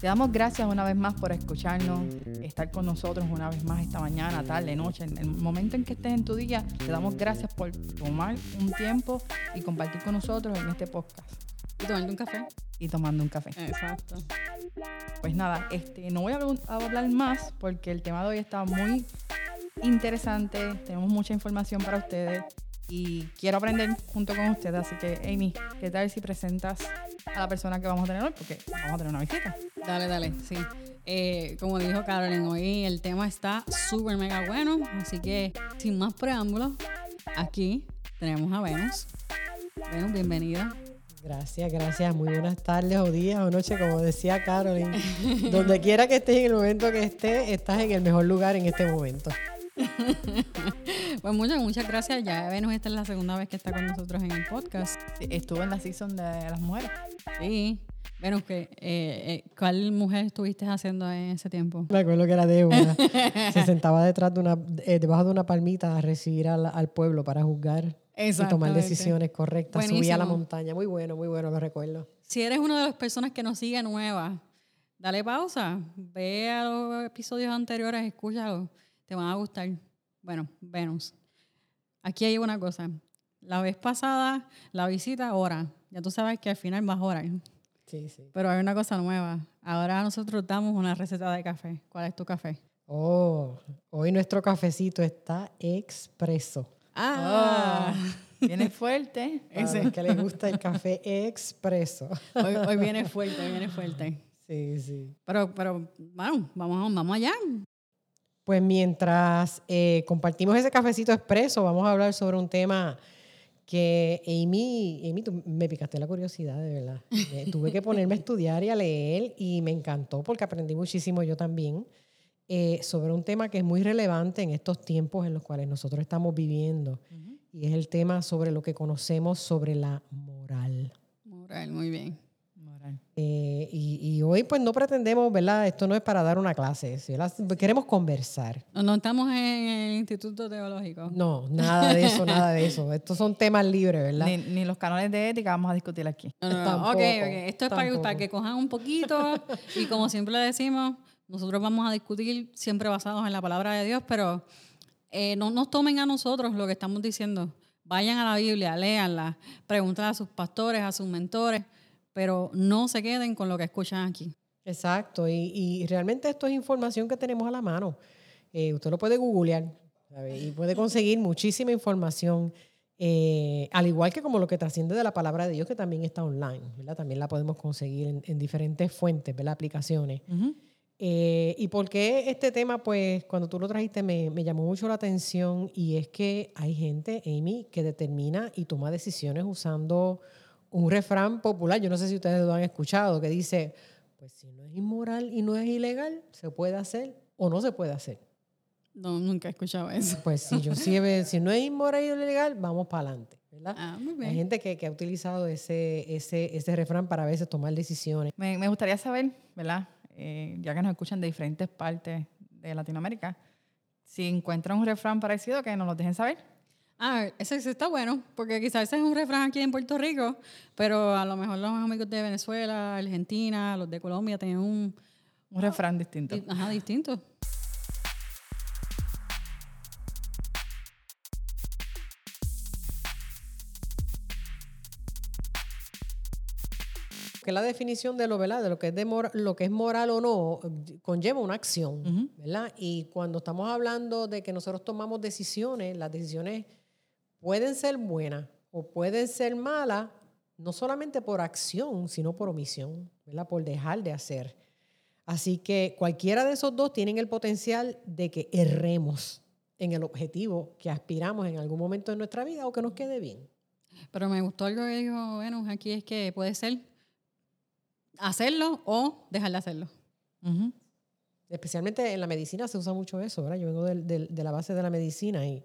Te damos gracias una vez más por escucharnos, estar con nosotros una vez más esta mañana, tarde, noche, en el momento en que estés en tu día. Te damos gracias por tomar un tiempo y compartir con nosotros en este podcast. Y tomando un café. Y tomando un café. Exacto. Pues nada, este, no voy a hablar más porque el tema de hoy está muy interesante. Tenemos mucha información para ustedes y quiero aprender junto con ustedes. Así que, Amy, ¿qué tal si presentas a la persona que vamos a tener hoy? Porque vamos a tener una visita. Dale, dale, sí. Eh, como dijo Carolyn, hoy el tema está súper mega bueno. Así que, sin más preámbulos, aquí tenemos a Venus. Venus, bienvenida. Gracias, gracias. Muy buenas tardes o días o noches, como decía Carolyn. Donde quiera que estés en el momento que estés, estás en el mejor lugar en este momento. pues muchas, muchas gracias. Ya Venus, esta es la segunda vez que está con nosotros en el podcast. estuvo en la season de las mujeres. Sí. Venus, eh, eh, ¿cuál mujer estuviste haciendo en ese tiempo? Me acuerdo que era Débora. Se sentaba detrás de una, eh, debajo de una palmita a recibir al, pueblo para juzgar y tomar decisiones correctas. Subía a la montaña. Muy bueno, muy bueno, lo recuerdo. Si eres una de las personas que nos sigue nueva, dale pausa, ve a los episodios anteriores, escúchalo te van a gustar. Bueno, Venus. Aquí hay una cosa. La vez pasada, la visita, hora. Ya tú sabes que al final vas a orar. Sí, sí. Pero hay una cosa nueva. Ahora nosotros damos una receta de café. ¿Cuál es tu café? Oh, hoy nuestro cafecito está expreso. Ah, viene fuerte. Ese. que le gusta el café expreso. Hoy, hoy, viene fuerte, viene fuerte. Sí, sí. Pero, pero, bueno, vamos, vamos allá. Pues mientras eh, compartimos ese cafecito expreso, vamos a hablar sobre un tema que Amy, Amy tú me picaste la curiosidad, de verdad. Eh, tuve que ponerme a estudiar y a leer y me encantó porque aprendí muchísimo yo también eh, sobre un tema que es muy relevante en estos tiempos en los cuales nosotros estamos viviendo. Y es el tema sobre lo que conocemos sobre la moral. Moral, muy bien. Eh, y, hoy pues no pretendemos, ¿verdad? Esto no es para dar una clase, queremos conversar. No, estamos en el Instituto Teológico. No, nada de eso, nada de eso. Estos son temas libres, ¿verdad? Ni, los canales de ética vamos a discutir aquí. No, ok, Esto es para, que cojan un poquito y como siempre decimos, nosotros vamos a discutir siempre basados en la palabra de Dios, pero eh, no nos tomen a nosotros lo que estamos diciendo. Vayan a la Biblia, léanla, pregunten a sus pastores, a sus mentores pero no se queden con lo que escuchan aquí. Exacto, y, realmente esto es información que tenemos a la mano. Eh, usted lo puede googlear y puede conseguir muchísima información, eh, al igual que como lo que trasciende de la palabra de Dios, que también está online, ¿verdad? También la podemos conseguir en, diferentes fuentes, ¿verdad? Aplicaciones. Eh, y por qué este tema, pues cuando tú lo trajiste me, me, llamó mucho la atención y es que hay gente, Amy, que determina y toma decisiones usando un refrán popular, yo no sé si ustedes lo han escuchado, que dice, pues si no es inmoral y no es ilegal, se puede hacer o no se puede hacer. No, nunca he escuchado eso. Pues si yo si, si no es inmoral y ilegal, vamos para adelante. ¿verdad? Ah, muy bien. Hay gente que, que, ha utilizado ese, ese, ese refrán para a veces tomar decisiones. Me, me gustaría saber, ¿verdad? Eh, ya que nos escuchan de diferentes partes de Latinoamérica, si encuentran un refrán parecido, que nos lo dejen saber. Ah, ese, está bueno, porque quizás ese es un refrán aquí en Puerto Rico, pero a lo mejor los amigos de Venezuela, Argentina, los de Colombia tienen un, un refrán distinto. Ajá, distinto. que la definición de lo, ¿verdad? de lo que es de lo que es moral o no conlleva una acción, ¿verdad? Y cuando estamos hablando de que nosotros tomamos decisiones, las decisiones pueden ser buenas o pueden ser malas, no solamente por acción, sino por omisión, ¿verdad? por dejar de hacer. Así que cualquiera de esos dos tienen el potencial de que erremos en el objetivo que aspiramos en algún momento de nuestra vida o que nos quede bien. Pero me gustó algo que dijo Venus aquí, es que puede ser hacerlo o dejar de hacerlo. Especialmente en la medicina se usa mucho eso, ¿verdad? Yo vengo de la base de la medicina y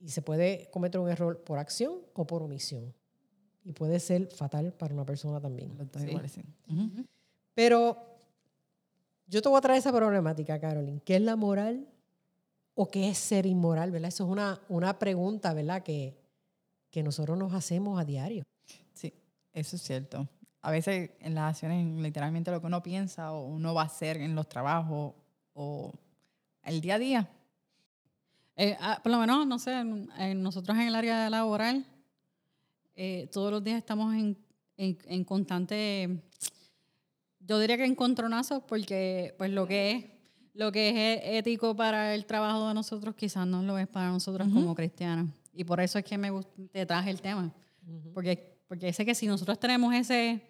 y se puede cometer un error por acción o por omisión. Y puede ser fatal para una persona también. Pero yo te voy a traer esa problemática, Carolyn. ¿Qué es la moral o qué es ser inmoral? ¿verdad? Eso es una, una pregunta ¿verdad? Que, que nosotros nos hacemos a diario. Sí, eso es cierto. a veces en las acciones, literalmente lo que uno piensa o uno va a hacer en los trabajos o el día a día. Eh, ah, por lo menos, no sé, nosotros en el área laboral, eh, todos los días estamos en, en, constante, yo diría que encontronazos, porque pues lo que es lo que es e, ético para el trabajo de nosotros quizás no lo es para nosotros como cristianos. Y por eso es que me te traje el tema. Porque, porque sé que si nosotros tenemos ese,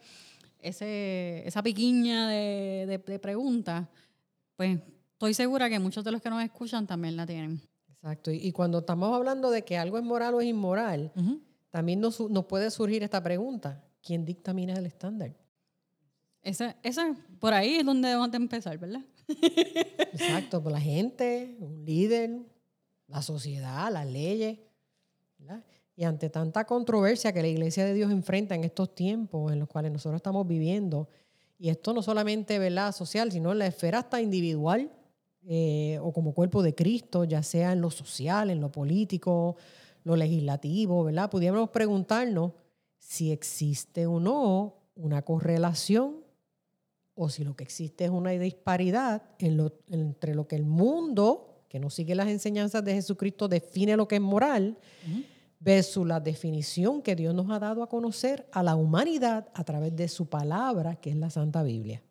ese, esa piquiña de, de, preguntas, pues estoy segura que muchos de los que nos escuchan también la tienen. Exacto. Y, cuando estamos hablando de que algo es moral o es inmoral, también nos, nos, puede surgir esta pregunta. ¿Quién dictamina el estándar? Ese, ese, por ahí es donde debemos de empezar, ¿verdad? Exacto, por la gente, un líder, la sociedad, las leyes. Y ante tanta controversia que la Iglesia de Dios enfrenta en estos tiempos en los cuales nosotros estamos viviendo, y esto no solamente ¿verdad? social, sino en la esfera hasta individual eh, o como cuerpo de Cristo, ya sea en lo social, en lo político, lo legislativo, ¿verdad? Pudiéramos preguntarnos si existe o no una correlación o si lo que existe es una disparidad entre lo que el mundo, que no sigue las enseñanzas de Jesucristo, define lo que es moral, versus la definición que Dios nos ha dado a conocer a la humanidad a través de su palabra, que es la Santa Biblia.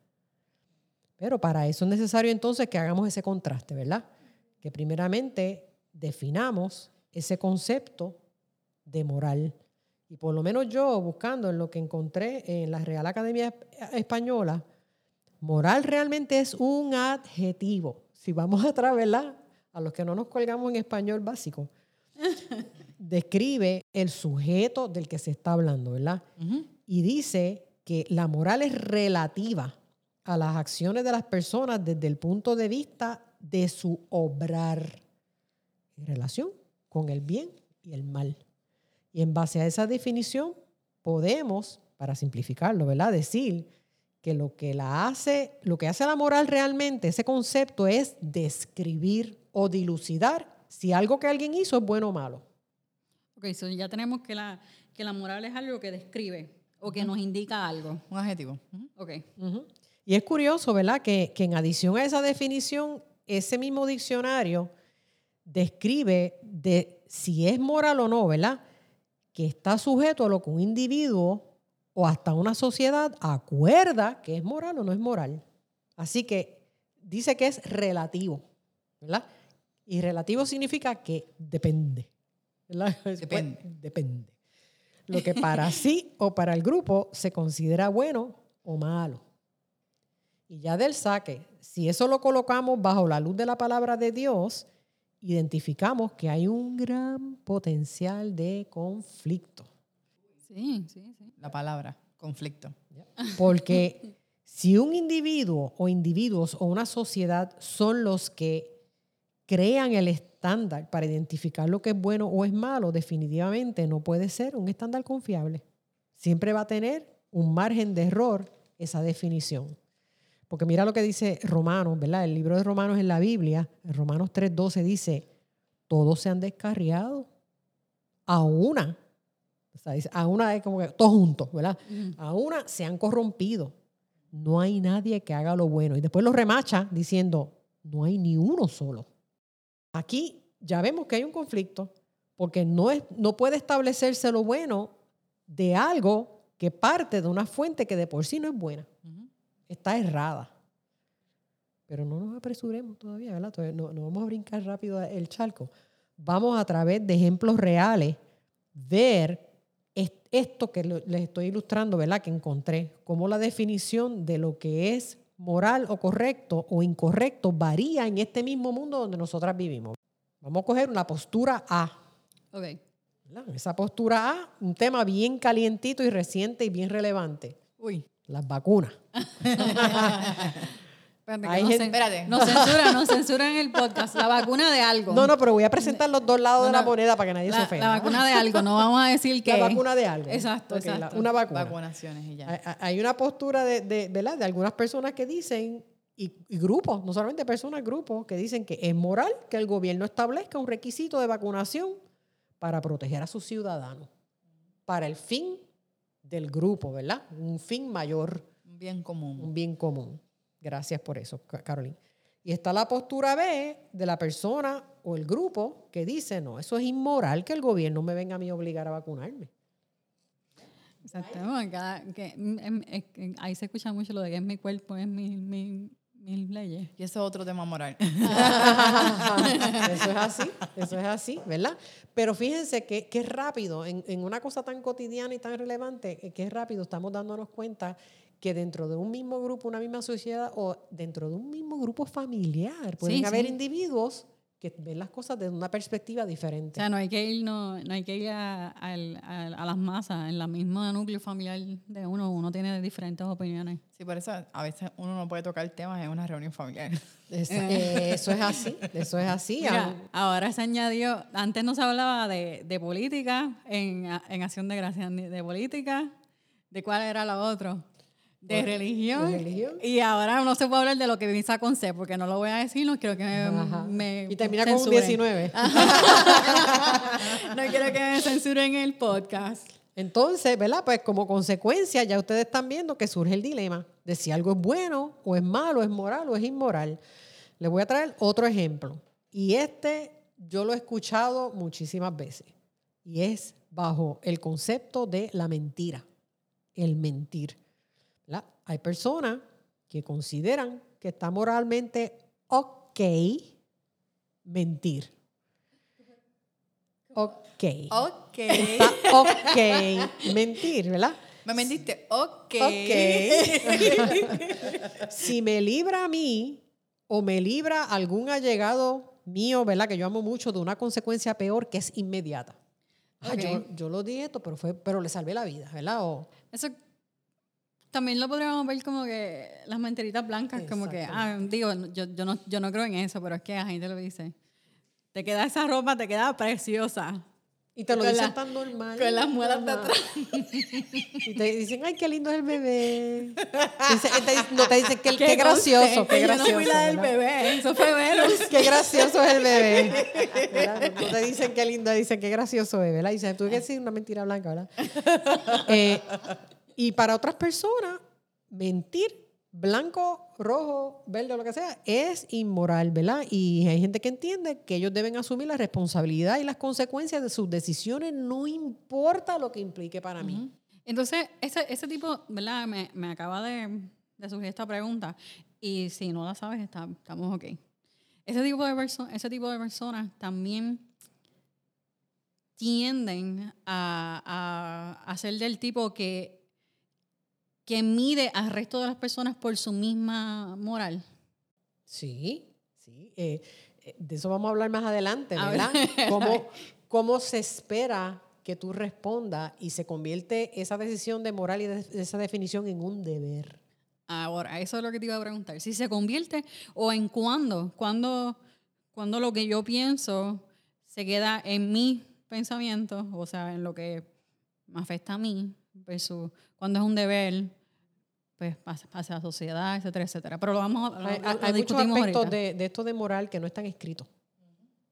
Pero para eso es necesario entonces que hagamos ese contraste, ¿verdad? Que primeramente definamos ese concepto de moral. Y por lo menos yo, buscando en lo que encontré en la Real Academia Española, Moral realmente es un adjetivo. Si vamos atrás, ¿verdad? A los que no nos colgamos en español básico. Describe el sujeto del que se está hablando, ¿verdad? Y dice que la moral es relativa a las acciones de las personas desde el punto de vista de su obrar en relación con el bien y el mal. Y en base a esa definición podemos, para simplificarlo, ¿verdad? Decir que lo que la hace, lo que hace la moral realmente, ese concepto es describir o dilucidar si algo que alguien hizo es bueno o malo. Ok, so ya tenemos que la, que la moral es algo que describe o que nos indica algo. Un adjetivo. Ok. Y es curioso, ¿verdad? Que, que en adición a esa definición, ese mismo diccionario describe de si es moral o no, ¿verdad? Que está sujeto a lo que un individuo o hasta una sociedad acuerda que es moral o no es moral. Así que dice que es relativo, ¿verdad? Y relativo significa que depende. ¿verdad? Depende. depende. Lo que para sí o para el grupo se considera bueno o malo. Y ya del saque, si eso lo colocamos bajo la luz de la palabra de Dios, identificamos que hay un gran potencial de conflicto. Sí, sí, sí. La palabra, conflicto. Porque si un individuo o individuos o una sociedad son los que crean el estándar para identificar lo que es bueno o es malo, definitivamente no puede ser un estándar confiable. Siempre va a tener un margen de error esa definición. Porque mira lo que dice Romanos, ¿verdad? El libro de Romanos en la Biblia, en Romanos 3:12 dice, todos se han descarriado, a una a una es como que todos juntos, ¿verdad? A una se han corrompido. No hay nadie que haga lo bueno. Y después lo remacha diciendo, no hay ni uno solo. Aquí ya vemos que hay un conflicto porque no, es, no puede establecerse lo bueno de algo que parte de una fuente que de por sí no es buena. Está errada. Pero no nos apresuremos todavía, ¿verdad? no, no vamos a brincar rápido el charco. Vamos a través de ejemplos reales ver esto que les estoy ilustrando, ¿verdad? Que encontré, como la definición de lo que es moral o correcto o incorrecto varía en este mismo mundo donde nosotras vivimos. Vamos a coger una postura A. Ok. Esa postura A, un tema bien calientito y reciente y bien relevante. Uy. Las vacunas. Espérate, no, censuran, no censuran el podcast. La vacuna de algo. No, no, pero voy a presentar los dos lados de la moneda para que nadie se ofenda. La vacuna de algo, no vamos a decir que. La vacuna de algo. Exacto, exacto. una vacuna. Vacunaciones y ya. Hay, una postura de, de, ¿verdad? de algunas personas que dicen, y, y, grupos, no solamente personas, grupos, que dicen que es moral que el gobierno establezca un requisito de vacunación para proteger a sus ciudadanos, para el fin del grupo, ¿verdad? Un fin mayor. Un bien común. Un bien común. Gracias por eso, Carolina. Y está la postura B de la persona o el grupo que dice, no, eso es inmoral que el gobierno me venga a mí obligar a vacunarme. Exacto. ahí se escucha mucho lo de que es mi cuerpo, es mi, mi, leyes. Y ese es otro tema moral. eso es así, eso es así, ¿verdad? Pero fíjense que, que es rápido, en, en, una cosa tan cotidiana y tan relevante, que es rápido, estamos dándonos cuenta que dentro de un mismo grupo, una misma sociedad o dentro de un mismo grupo familiar pueden haber individuos que ven las cosas desde una perspectiva diferente. O sea, no hay que ir, no, no hay que ir a, a, las masas, en la misma núcleo familiar de uno, uno tiene diferentes opiniones. Sí, por eso a veces uno no puede tocar temas en una reunión familiar. Eh, eso, es así, eso es así. ahora se añadió, antes no se hablaba de, de política en, en Acción de Gracia, de política, ¿de cuál era la otra? De religión. Y ahora no se puede hablar de lo que visa con C, porque no lo voy a decir, no quiero que me. y termina con un 19. no quiero que me censuren el podcast. Entonces, ¿verdad? Pues como consecuencia, ya ustedes están viendo que surge el dilema de si algo es bueno o es malo, es moral o es inmoral. Les voy a traer otro ejemplo. Y este yo lo he escuchado muchísimas veces. Y es bajo el concepto de la mentira, el mentir. Hay personas que consideran que está moralmente ok mentir. Ok. Ok. Está ok mentir, ¿verdad? Me mentiste, ok. si me libra a mí o me libra algún allegado mío, ¿verdad? Que yo amo mucho, de una consecuencia peor que es inmediata. Ah, yo, lo di esto, pero, fue, pero le salvé la vida, ¿verdad? Eso también lo podríamos ver como que las mentiritas blancas, como que, ah, digo, yo, yo, no, yo no creo en eso, pero es que la gente lo dice. Te queda esa ropa, te queda preciosa. Y te lo dicen tan normal. Con las muelas de atrás. Y te dicen, ay, qué lindo es el bebé. no te dicen, qué, qué, gracioso, qué gracioso. Yo no fui la del bebé, eso fue Venus. Qué gracioso es el bebé. No te dicen qué lindo, dicen qué gracioso es, ¿verdad? Y dicen, tú que decir una mentira blanca, ¿verdad? Eh, y para otras personas, mentir, blanco, rojo, verde o lo que sea, es inmoral, ¿verdad? Y hay gente que entiende que ellos deben asumir la responsabilidad y las consecuencias de sus decisiones, no importa lo que implique para mí. Entonces, ese, ese tipo, ¿verdad? Me, me acaba de, de, surgir esta pregunta. Y si no la sabes, está, estamos ok. Ese tipo, de ese tipo de personas también tienden a, a, a ser del tipo que que mide al resto de las personas por su misma moral. Sí, sí. Eh, eh, de eso vamos a hablar más adelante, ¿verdad? ¿Cómo, ¿Cómo, se espera que tú respondas y se convierte esa decisión de moral y esa definición en un deber? Ahora, eso es lo que te iba a preguntar. Si se convierte o en cuándo, cuándo, cuando lo que yo pienso se queda en mi pensamiento, o sea, en lo que me afecta a mí, versus cuando es un deber, pues pasa, a la sociedad, etcétera, etcétera. Pero lo vamos a, hay, hay muchos aspectos de, de, esto de moral que no están escritos,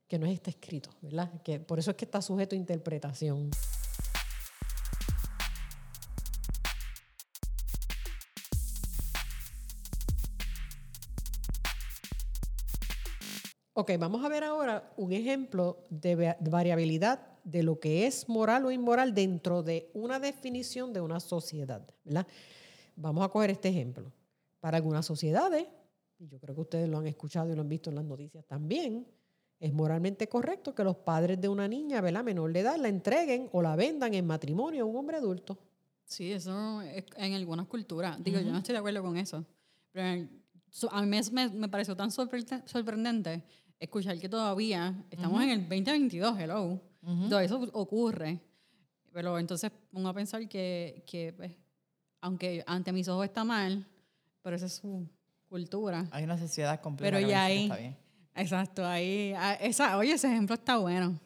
que no está escrito, ¿verdad? Que por eso es que está sujeto a interpretación. Ok, vamos a ver ahora un ejemplo de variabilidad de lo que es moral o inmoral dentro de una definición de una sociedad. ¿verdad? Vamos a coger este ejemplo. Para algunas sociedades, y yo creo que ustedes lo han escuchado y lo han visto en las noticias también, es moralmente correcto que los padres de una niña ¿verdad? menor de edad la entreguen o la vendan en matrimonio a un hombre adulto. Sí, eso es en algunas culturas. Digo, yo no estoy de acuerdo con eso. Pero a mí me, me pareció tan sorprendente escuchar que todavía estamos en el 2022, hello. Todo eso ocurre. Pero entonces pongo a pensar que, que pues, aunque ante mis ojos está mal, pero esa es su cultura. Hay una sociedad completa pero ya ahí, está bien. Exacto, ahí, ah, esa, oye, ese ejemplo está bueno.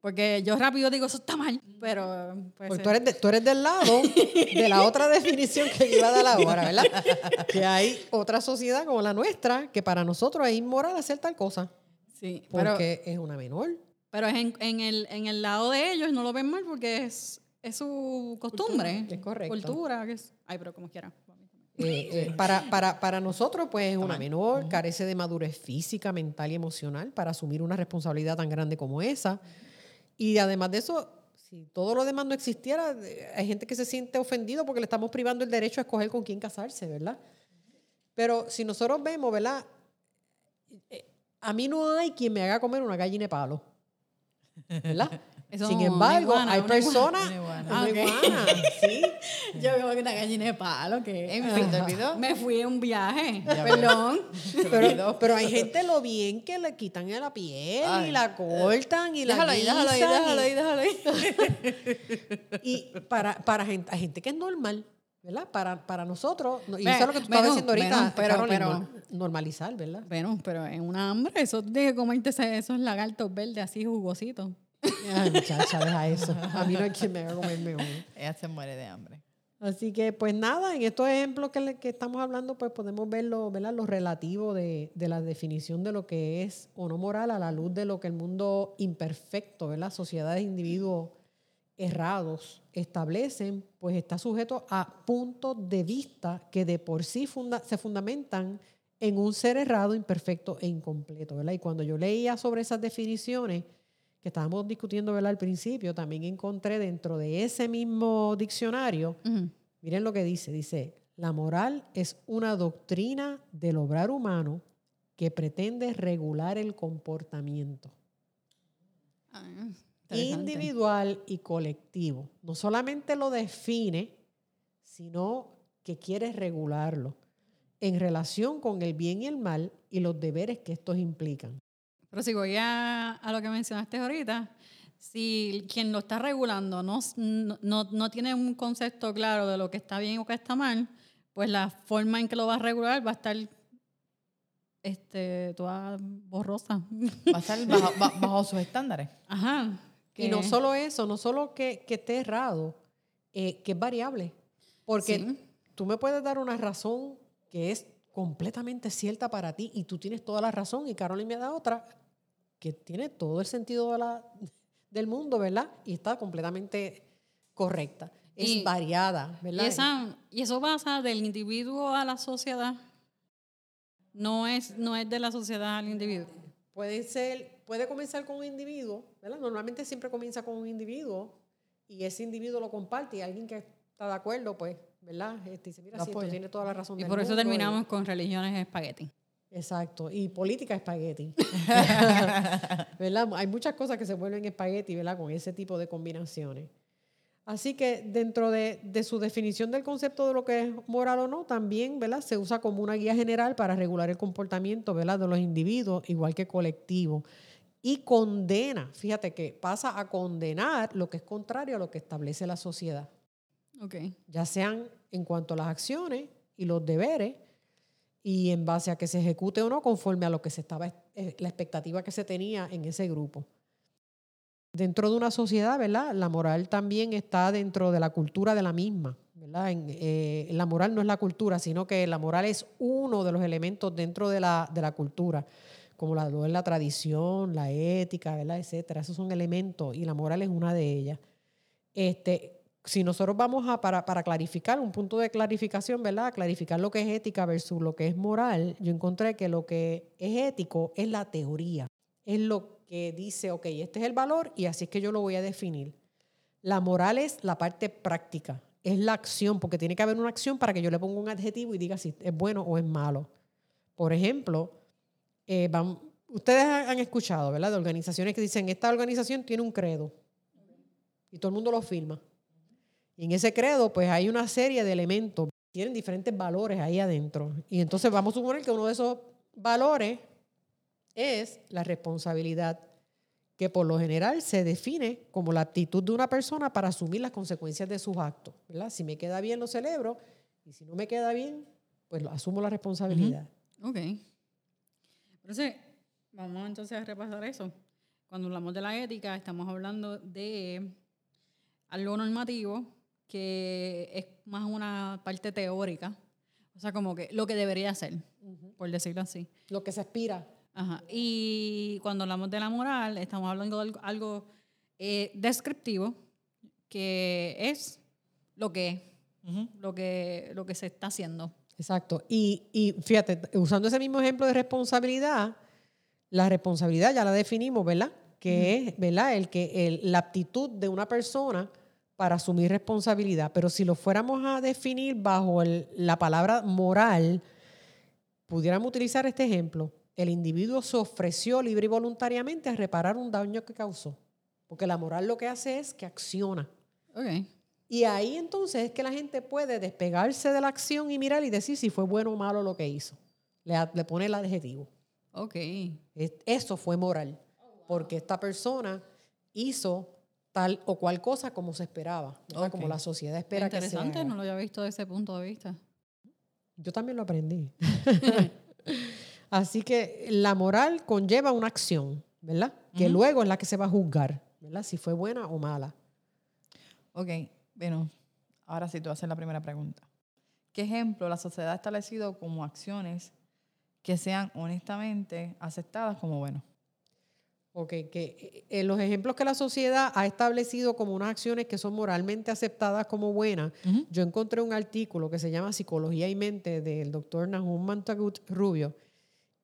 Porque yo rápido digo, eso está mal, pero... Pues, Porque tú eres, tú eres del lado de la otra definición que iba a dar ahora, ¿verdad? que hay otra sociedad como la nuestra que para nosotros es inmoral hacer tal cosa. Sí, porque es una menor. Pero en, en, el, en el lado de ellos no lo ven mal porque es, es su costumbre. Es correcto. Cultura, que es, ay, pero como quiera. Eh, eh, para, para, para nosotros, pues es una menor, carece de madurez física, mental y emocional para asumir una responsabilidad tan grande como esa. Y además de eso, si todo lo demás no existiera, eh, hay gente que se siente ofendido porque le estamos privando el derecho a escoger con quién casarse, ¿verdad? Pero si nosotros vemos, ¿verdad? A mí no hay quien me haga comer una gallina de palo. ¿Verdad? Sin embargo, hay personas. Una iguana. ¿sí? Yo veo que una gallina de palo que. Me fui en un viaje. Perdón. Pero, pero, hay gente lo bien que le quitan la piel y la cortan y la ahí, déjalo ahí, déjalo ahí, déjalo ahí. y para, para gente, hay gente que es normal. ¿verdad? Para, para nosotros, y eso es lo que tú estabas diciendo ahorita, pero, pero, normalizar, ¿verdad? Bueno, pero en una hambre, eso que comerte esos lagartos verdes así jugositos. Ay, muchacha, deja eso. A mí no hay quien me haga comerme uno. Ella se muere de hambre. Así que, pues nada, en estos ejemplos que, que estamos hablando, pues podemos ver lo, ¿verdad? lo relativo de, de, la definición de lo que es o no moral a la luz de lo que el mundo imperfecto, ¿verdad? sociedades de individuos errados establecen, pues está sujeto a puntos de vista que de por sí funda, se fundamentan en un ser errado, imperfecto e incompleto. ¿verdad? Y cuando yo leía sobre esas definiciones, que estábamos discutiendo al principio, también encontré dentro de ese mismo diccionario, miren lo que dice, dice, la moral es una doctrina del obrar humano que pretende regular el comportamiento. Ah, individual y colectivo. No solamente lo define, sino que quiere regularlo en relación con el bien y el mal y los deberes que estos implican. Pero si voy a, lo que mencionaste ahorita, si quien lo está regulando no, no, no, tiene un concepto claro de lo que está bien o que está mal, pues la forma en que lo va a regular va a estar este, toda borrosa. Va a estar bajo, sus estándares. Ajá. Y no solo eso, no solo que, que esté errado, eh, que es variable. Porque tú me puedes dar una razón que es completamente cierta para ti y tú tienes toda la razón y Carolina me da otra que tiene todo el sentido de la, del mundo, ¿verdad? Y está completamente correcta. Es variada, ¿verdad? Y, esa, y eso pasa del individuo a la sociedad. No es, no es de la sociedad al individuo. Puede ser, puede comenzar con un individuo, ¿verdad? Normalmente siempre comienza con un individuo y ese individuo lo comparte y alguien que está de acuerdo, pues, ¿verdad? Este, dice, mira, sí, tiene toda la razón. Y por eso terminamos con religiones espagueti. Exacto, y política espagueti. ¿Verdad? Hay muchas cosas que se vuelven espagueti, ¿verdad? Con ese tipo de combinaciones. Así que dentro de, de, su definición del concepto de lo que es moral o no, también ¿verdad? se usa como una guía general para regular el comportamiento ¿verdad? de los individuos, igual que colectivo. Y condena, fíjate que pasa a condenar lo que es contrario a lo que establece la sociedad. Okay. Ya sean en cuanto a las acciones y los deberes, y en base a que se ejecute o no conforme a lo que se estaba, eh, la expectativa que se tenía en ese grupo. Dentro de una sociedad, ¿verdad? La moral también está dentro de la cultura de la misma, ¿verdad? Eh, la moral no es la cultura, sino que la moral es uno de los elementos dentro de la, de la cultura, como la, la tradición, la ética, ¿verdad? Etcétera. Esos son elementos y la moral es una de ellas. Este, si nosotros vamos a, para, para, clarificar, un punto de clarificación, ¿verdad? Clarificar lo que es ética versus lo que es moral, yo encontré que lo que es ético es la teoría, es lo que dice, ok, este es el valor y así es que yo lo voy a definir. La moral es la parte práctica, es la acción, porque tiene que haber una acción para que yo le ponga un adjetivo y diga si es bueno o es malo. Por ejemplo, eh, ustedes han escuchado, ¿verdad? De organizaciones que dicen, esta organización tiene un credo y todo el mundo lo firma. Y en ese credo, pues hay una serie de elementos, tienen diferentes valores ahí adentro. Y entonces vamos a suponer que uno de esos valores es la responsabilidad, que por lo general se define como la actitud de una persona para asumir las consecuencias de sus actos. Si me queda bien, lo celebro, y si no me queda bien, pues asumo la responsabilidad. Ok. Entonces, vamos entonces a repasar eso. Cuando hablamos de la ética, estamos hablando de algo normativo que es más una parte teórica. O sea, como que lo que debería ser, por decirlo así. Lo que se aspira. Ajá. Y cuando hablamos de la moral, estamos hablando de algo, eh, descriptivo, que es lo que es, lo, que, lo que se está haciendo. Exacto. Y, y fíjate, usando ese mismo ejemplo de responsabilidad, la responsabilidad ya la definimos, ¿verdad? Que es, ¿verdad? El que la aptitud de una persona para asumir responsabilidad. Pero si lo fuéramos a definir bajo la palabra moral, pudiéramos utilizar este ejemplo. El individuo se ofreció libre y voluntariamente a reparar un daño que causó. Porque la moral lo que hace es que acciona. Y ahí entonces es que la gente puede despegarse de la acción y mirar y decir si fue bueno o malo lo que hizo. Le, le pone el adjetivo. Ok. Eso fue moral. Porque esta persona hizo tal o cual cosa como se esperaba, como la sociedad espera que sea. Interesante, no lo había visto desde ese punto de vista. Yo también lo aprendí. Así que la moral conlleva una acción, ¿verdad? Que luego es la que se va a juzgar, ¿verdad? Si fue buena o mala. Ok, bueno, ahora sí tú haces la primera pregunta. ¿Qué ejemplo la sociedad ha establecido como acciones que sean honestamente aceptadas como buenas? Ok, que en eh, los ejemplos que la sociedad ha establecido como unas acciones que son moralmente aceptadas como buenas, yo encontré un artículo que se llama Psicología y Mente del doctor Nahum Mantagut Rubio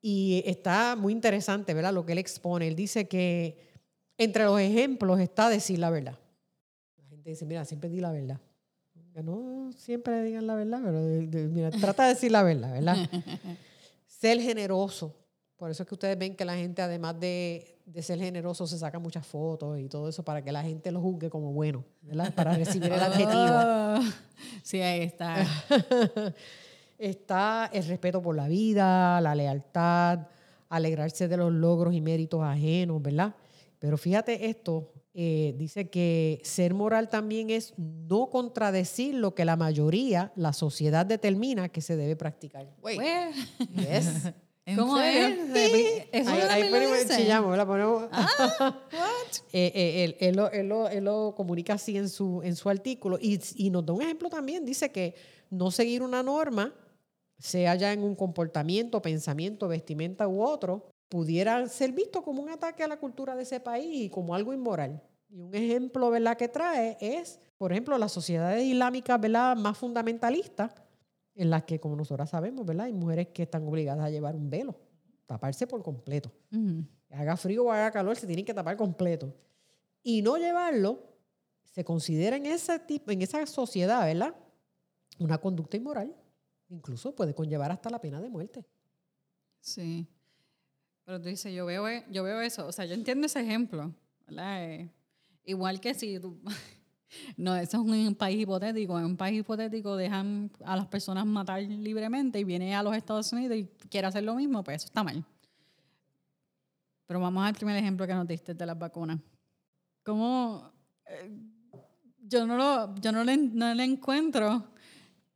y está muy interesante, ¿verdad? Lo que él expone. Él dice que entre los ejemplos está decir la verdad. La gente dice, mira, siempre di la verdad. Que no siempre digan la verdad, pero mira, trata de decir la verdad, ¿verdad? Ser generoso. Por eso es que ustedes ven que la gente, además de de ser generoso se saca muchas fotos y todo eso para que la gente lo juzgue como bueno, ¿verdad? Para recibir el adjetivo. sí, ahí está. está el respeto por la vida, la lealtad, alegrarse de los logros y méritos ajenos, ¿verdad? Pero fíjate esto, eh, dice que ser moral también es no contradecir lo que la mayoría, la sociedad determina que se debe practicar. Wait. Yes. ¿Cómo es? Eso ahí, ahí chillamos, la ponemos. Ah, eh, eh, él, él, lo, él, lo, él, lo, comunica así en su, en su artículo y, y, nos da un ejemplo también. Dice que no seguir una norma, sea ya en un comportamiento, pensamiento, vestimenta u otro, pudiera ser visto como un ataque a la cultura de ese país y como algo inmoral. Y un ejemplo ¿verdad? que trae es, por ejemplo, las sociedades islámicas ¿verdad? más fundamentalistas en las que, como nosotras sabemos, ¿verdad? Hay mujeres que están obligadas a llevar un velo, taparse por completo. Haga frío o haga calor, se tienen que tapar completo. Y no llevarlo se considera en, ese tipo, en esa sociedad, ¿verdad? Una conducta inmoral. Incluso puede conllevar hasta la pena de muerte. Sí. Pero tú dices, yo veo, yo veo eso, o sea, yo entiendo ese ejemplo, ¿verdad? Eh, igual que si tú no, eso es un país hipotético. En un país hipotético dejan a las personas matar libremente y viene a los Estados Unidos y quiere hacer lo mismo, pues eso está mal. Pero vamos al primer ejemplo que nos diste de las vacunas. ¿Cómo? Eh, yo no, lo, yo no, le, no le encuentro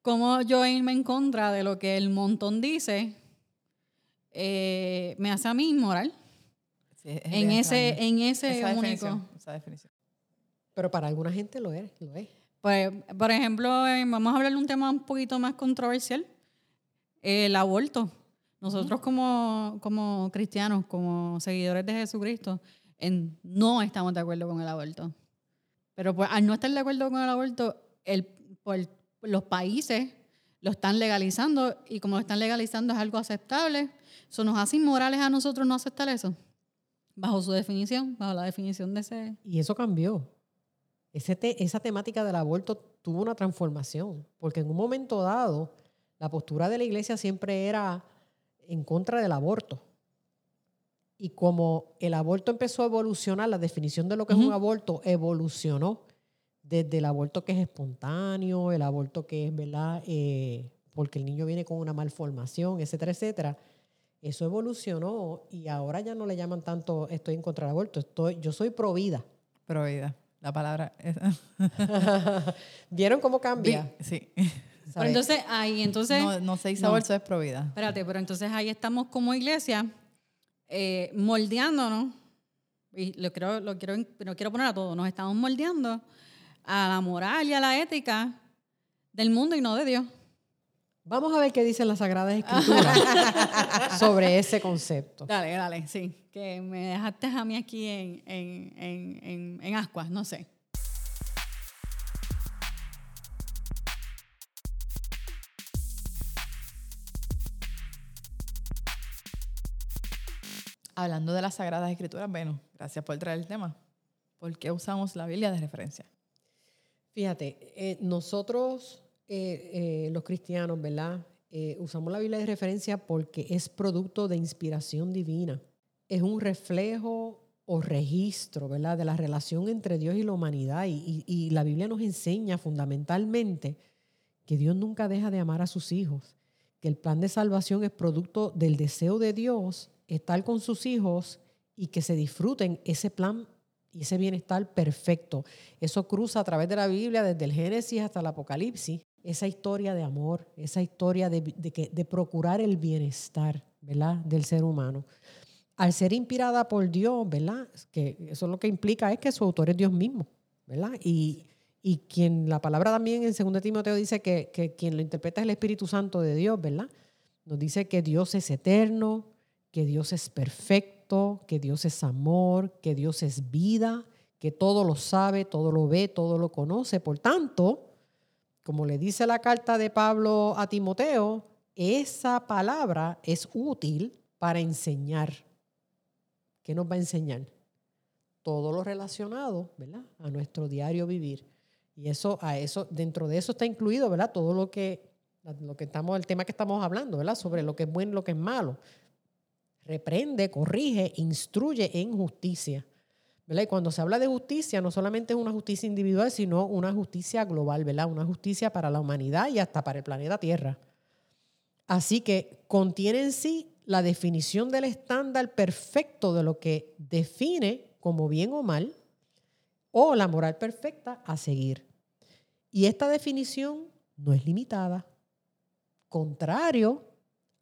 cómo yo irme en contra de lo que el montón dice eh, me hace a mí inmoral. en, ese, en ese único. Esa definición. Pero para alguna gente lo es, lo es. Pues, por ejemplo, eh, vamos a hablar de un tema un poquito más controversial, el aborto. Nosotros como, como cristianos, como seguidores de Jesucristo, en, no estamos de acuerdo con el aborto. Pero pues, al no estar de acuerdo con el aborto, el, pues, los países lo están legalizando y como lo están legalizando es algo aceptable. ¿Eso nos hace inmorales a nosotros no aceptar eso? Bajo su definición, bajo la definición de ese... Y eso cambió esa temática del aborto tuvo una transformación, porque en un momento dado la postura de la iglesia siempre era en contra del aborto. Y como el aborto empezó a evolucionar, la definición de lo que es un aborto evolucionó desde el aborto que es espontáneo, el aborto que es, ¿verdad? Eh, porque el niño viene con una malformación, etcétera, etcétera. Eso evolucionó y ahora ya no le llaman tanto estoy en contra del aborto, estoy, yo soy pro vida. Pro vida. La palabra. ¿Vieron cómo cambia? Sí. Pero entonces ahí, entonces. No, no se hizo es provida. Espérate, pero entonces ahí estamos como iglesia eh, moldeándonos. Y lo quiero, lo quiero, lo quiero poner a todo. Nos estamos moldeando a la moral y a la ética del mundo y no de Dios. Vamos a ver qué dicen las Sagradas Escrituras sobre ese concepto. Dale, dale, sí me dejaste a mí aquí en, en, en, en ascuas, no sé. Hablando de las Sagradas Escrituras, bueno, gracias por traer el tema. ¿Por qué usamos la Biblia de referencia? Fíjate, eh, nosotros eh, eh, los cristianos, ¿verdad? usamos la Biblia de referencia porque es producto de inspiración divina. Es un reflejo o registro, ¿verdad? De la relación entre Dios y la humanidad. y la Biblia nos enseña fundamentalmente que Dios nunca deja de amar a sus hijos, que el plan de salvación es producto del deseo de Dios estar con sus hijos y que se disfruten ese plan y ese bienestar perfecto. Eso cruza a través de la Biblia, desde el Génesis hasta el Apocalipsis, esa historia de amor, esa historia de, de, procurar el bienestar ¿verdad? del ser humano. Al ser inspirada por Dios, ¿verdad? Que eso lo que implica es que su autor es Dios mismo, ¿verdad? Y, y quien la palabra también en 2 Timoteo dice que, que quien lo interpreta es el Espíritu Santo de Dios, ¿verdad? Nos dice que Dios es eterno, que Dios es perfecto, que Dios es amor, que Dios es vida, que todo lo sabe, todo lo ve, todo lo conoce. Por tanto, como le dice la carta de Pablo a Timoteo, esa palabra es útil para enseñar. ¿Qué nos va a enseñar? Todo lo relacionado, ¿verdad? A nuestro diario vivir. Y eso, a eso, dentro de eso está incluido, ¿verdad? Todo lo que, lo que estamos, el tema que estamos hablando, ¿verdad? Sobre lo que es bueno y lo que es malo reprende, corrige, instruye en justicia. ¿verdad? Y cuando se habla de justicia, no solamente es una justicia individual, sino una justicia global, ¿verdad? Una justicia para la humanidad y hasta para el planeta Tierra. Así que contiene en sí la definición del estándar perfecto de lo que define como bien o mal, o la moral perfecta a seguir. Y esta definición no es limitada, contrario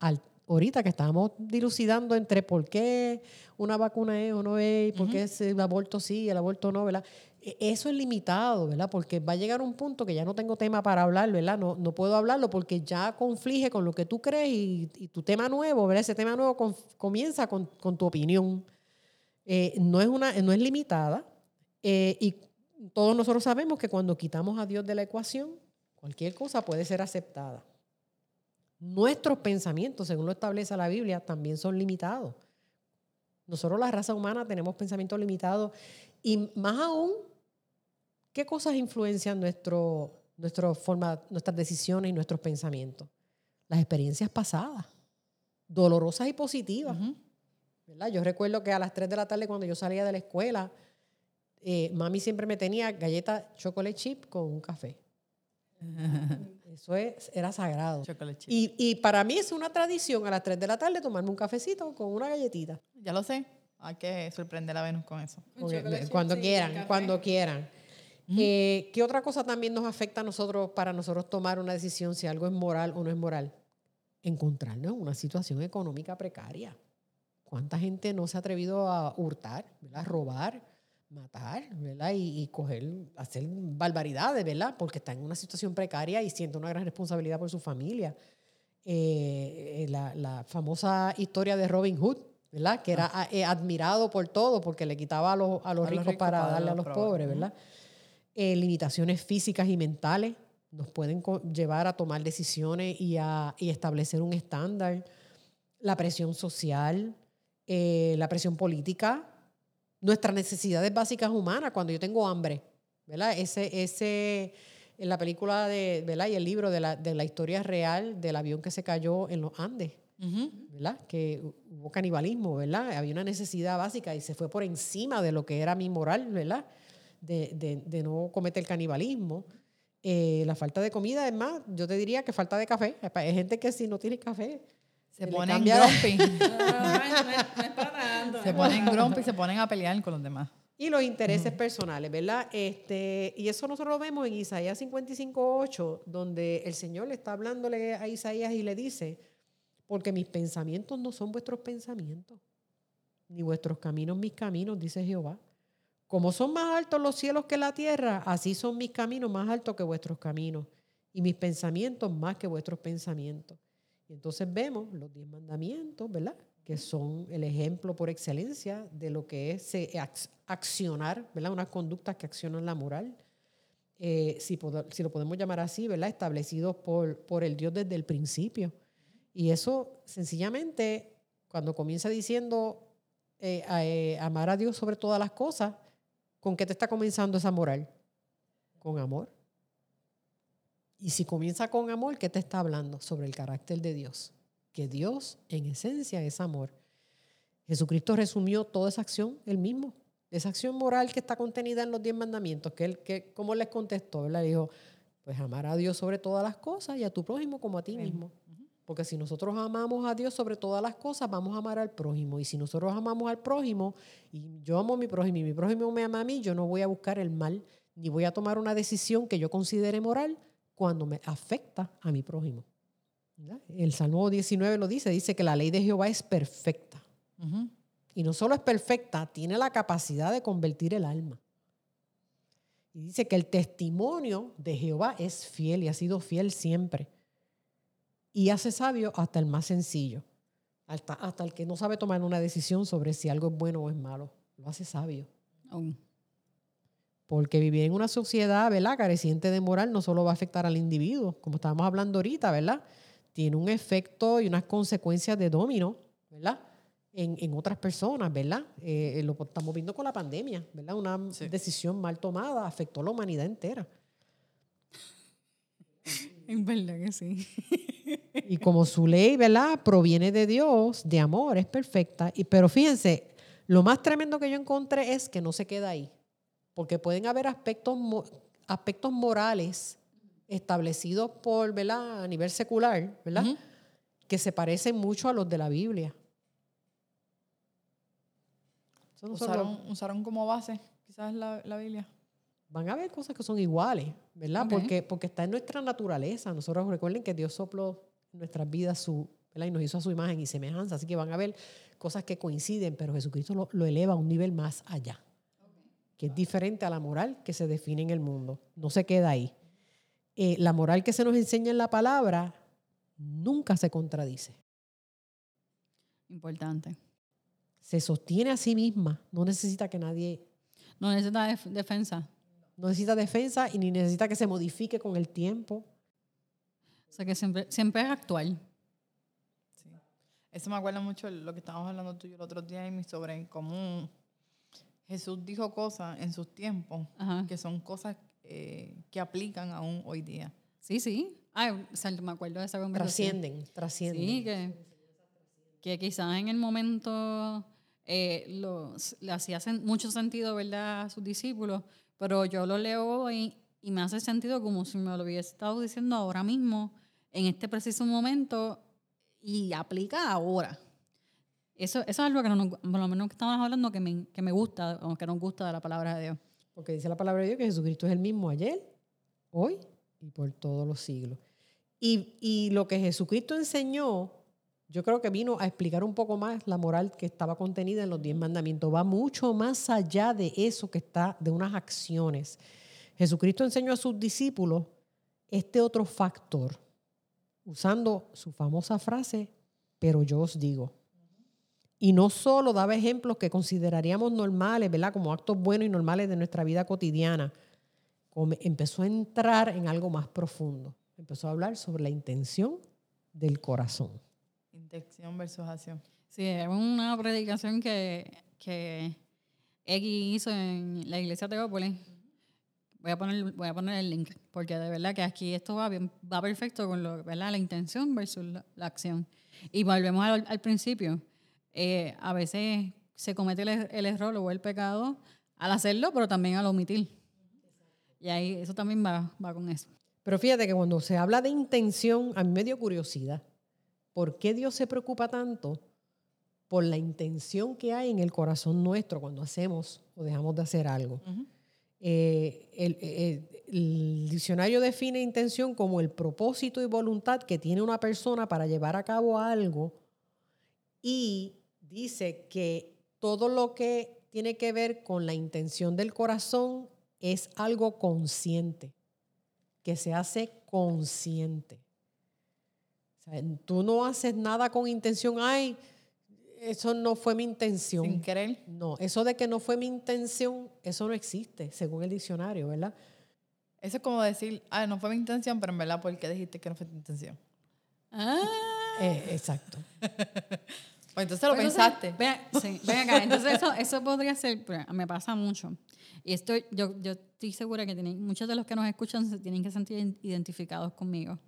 al ahorita que estábamos dilucidando entre por qué una vacuna es o no es, por qué el aborto sí, el aborto no, ¿verdad? E, eso es limitado, ¿verdad? Porque va a llegar un punto que ya no tengo tema para hablar, ¿verdad? No, no puedo hablarlo porque ya conflige con lo que tú crees y, tu tema nuevo, ¿verdad? Ese tema nuevo comienza con, tu opinión. Eh, no, es una, no es limitada eh, y todos nosotros sabemos que cuando quitamos a Dios de la ecuación, cualquier cosa puede ser aceptada. Nuestros pensamientos, según lo establece la Biblia, también son limitados. Nosotros, la raza humana, tenemos pensamientos limitados y más aún, ¿qué cosas influencian nuestro, nuestro forma, nuestras decisiones y nuestros pensamientos? Las experiencias pasadas, dolorosas y positivas. ¿verdad? Yo recuerdo que a las 3 de la tarde, cuando yo salía de la escuela, eh, mami siempre me tenía galleta chocolate chip con un café. Eso es, era sagrado. Y, y, para mí es una tradición a las 3 de la tarde tomarme un cafecito con una galletita. Ya lo sé. Hay que sorprender a Venus con eso. cuando, quieran, cuando quieran, eh, ¿Qué otra cosa también nos afecta a nosotros para nosotros tomar una decisión si algo es moral o no es moral? Encontrarnos en una situación económica precaria. ¿Cuánta gente no se ha atrevido a hurtar, a robar? matar, ¿verdad? Y, coger, hacer barbaridades, ¿verdad? Porque está en una situación precaria y siente una gran responsabilidad por su familia. Eh, eh, la, famosa historia de Robin Hood, ¿verdad? Que era ah. eh, admirado por todo porque le quitaba a los, a los, ricos, para, darle a los pobres, ¿verdad? Limitaciones físicas y mentales nos pueden llevar a tomar decisiones y a y establecer un estándar. La presión social, la presión política, nuestras necesidades básicas humanas cuando yo tengo hambre, ¿verdad? Ese, ese, en la película de, ¿verdad? Y el libro de la, de la historia real del avión que se cayó en los Andes, ¿verdad? Que hubo canibalismo, ¿verdad? Había una necesidad básica y se fue por encima de lo que era mi moral, ¿verdad? De, de, de no cometer el canibalismo. Eh, la falta de comida, es más, yo te diría que falta de café. Hay gente que si no tiene café, se, ponen grumpy. se ponen grumpy y se ponen a pelear con los demás. Y los intereses personales, ¿verdad? Este, y eso nosotros lo vemos en Isaías 55.8, donde el Señor le está hablándole a Isaías y le dice, porque mis pensamientos no son vuestros pensamientos, ni vuestros caminos mis caminos, dice Jehová. Como son más altos los cielos que la tierra, así son mis caminos más altos que vuestros caminos, y mis pensamientos más que vuestros pensamientos. Y entonces vemos los diez mandamientos, ¿verdad? Que son el ejemplo por excelencia de lo que es eh, accionar, ¿verdad? Unas conductas que accionan la moral. Eh, si, si, lo podemos llamar así, ¿verdad? Establecidos por, por el Dios desde el principio. Y eso sencillamente, cuando comienza diciendo eh, eh, amar a Dios sobre todas las cosas, ¿con qué te está comenzando esa moral? Con amor. Y si comienza con amor, ¿qué te está hablando? Sobre el carácter de Dios. Que Dios en esencia es amor. Jesucristo resumió toda esa acción él mismo. Esa acción moral que está contenida en los diez mandamientos, que él, que, ¿cómo les contestó? Él le dijo, pues amar a Dios sobre todas las cosas y a tu prójimo como a ti mismo. Porque si nosotros amamos a Dios sobre todas las cosas, vamos a amar al prójimo. Y si nosotros amamos al prójimo, y yo amo a mi prójimo y mi prójimo me ama a mí, yo no voy a buscar el mal, ni voy a tomar una decisión que yo considere moral cuando me afecta a mi prójimo. El Salmo 19 lo dice, dice que la ley de Jehová es perfecta. Y no solo es perfecta, tiene la capacidad de convertir el alma. Y dice que el testimonio de Jehová es fiel y ha sido fiel siempre. Y hace sabio hasta el más sencillo, hasta, hasta el que no sabe tomar una decisión sobre si algo es bueno o es malo. Lo hace sabio. Porque vivir en una sociedad, ¿verdad? Careciente de moral no solo va a afectar al individuo, como estábamos hablando ahorita, ¿verdad? Tiene un efecto y unas consecuencias de domino, ¿verdad? En, otras personas, ¿verdad? Eh, lo estamos viendo con la pandemia, ¿verdad? Una decisión mal tomada afectó a la humanidad entera. En verdad que sí. Y como su ley, ¿verdad? Proviene de Dios, de amor, es perfecta. Y, pero fíjense, lo más tremendo que yo encontré es que no se queda ahí porque pueden haber aspectos, aspectos morales establecidos por, ¿verdad? a nivel secular, ¿verdad? Que se parecen mucho a los de la Biblia. usaron, como base quizás la, la, Biblia. Van a haber cosas que son iguales, ¿verdad? Porque, porque está en nuestra naturaleza. Nosotros recuerden que Dios sopló nuestras vidas su, ¿verdad? y nos hizo a su imagen y semejanza. Así que van a haber cosas que coinciden, pero Jesucristo lo, lo eleva a un nivel más allá que es diferente a la moral que se define en el mundo. No se queda ahí. Eh, la moral que se nos enseña en la palabra nunca se contradice. Importante. Se sostiene a sí misma, no necesita que nadie... No necesita defensa. No necesita defensa y ni necesita que se modifique con el tiempo. O sea que siempre, siempre es actual. Sí. Eso me acuerda mucho lo que estábamos hablando tú y el otro día, sobre cómo Jesús dijo cosas en sus tiempos que son cosas eh, que aplican aún hoy día. Sí, sí. Ay, me acuerdo de esa conversación. Trascienden, trascienden. Sí, que, que quizás en el momento eh, le hacía mucho sentido, ¿verdad?, a sus discípulos, pero yo lo leo hoy y me hace sentido como si me lo hubiese estado diciendo ahora mismo, en este preciso momento, y aplica ahora. Eso, eso es algo que no, por lo menos que estamos hablando que me, que me gusta o que nos gusta de la palabra de Dios. Porque dice la palabra de Dios que Jesucristo es el mismo ayer, hoy y por todos los siglos. Y, y lo que Jesucristo enseñó, yo creo que vino a explicar un poco más la moral que estaba contenida en los diez mandamientos. Va mucho más allá de eso que está, de unas acciones. Jesucristo enseñó a sus discípulos este otro factor, usando su famosa frase, pero yo os digo. Y no solo daba ejemplos que consideraríamos normales, ¿verdad? Como actos buenos y normales de nuestra vida cotidiana. empezó a entrar en algo más profundo. Empezó a hablar sobre la intención del corazón. Intención versus acción. Sí, es una predicación que, que X hizo en la iglesia de Teópolis. Voy a, poner, voy a poner el link, porque de verdad que aquí esto va, bien, va perfecto con lo, ¿verdad? la intención versus la, acción. Y volvemos al principio eh, a veces se comete el, error o el pecado al hacerlo, pero también al omitir. Y ahí eso también va, va con eso. Pero fíjate que cuando se habla de intención, a mí me dio curiosidad. ¿Por qué Dios se preocupa tanto por la intención que hay en el corazón nuestro cuando hacemos o dejamos de hacer algo? Eh, el, el, diccionario define intención como el propósito y voluntad que tiene una persona para llevar a cabo algo y dice que todo lo que tiene que ver con la intención del corazón es algo consciente, que se hace consciente. tú no haces nada con intención, ay, eso no fue mi intención. Sin querer. No, eso de que no fue mi intención, eso no existe, según el diccionario, ¿verdad? Eso es como decir, ah, no fue mi intención, pero en verdad, ¿por qué dijiste que no fue tu intención? Ah. Eh, exacto. Pues entonces lo pues pensaste. Ven, sí, ven acá. Entonces eso, eso podría ser, me pasa mucho. Y estoy, yo, yo estoy segura que tienen, muchos de los que nos escuchan se tienen que sentir identificados conmigo.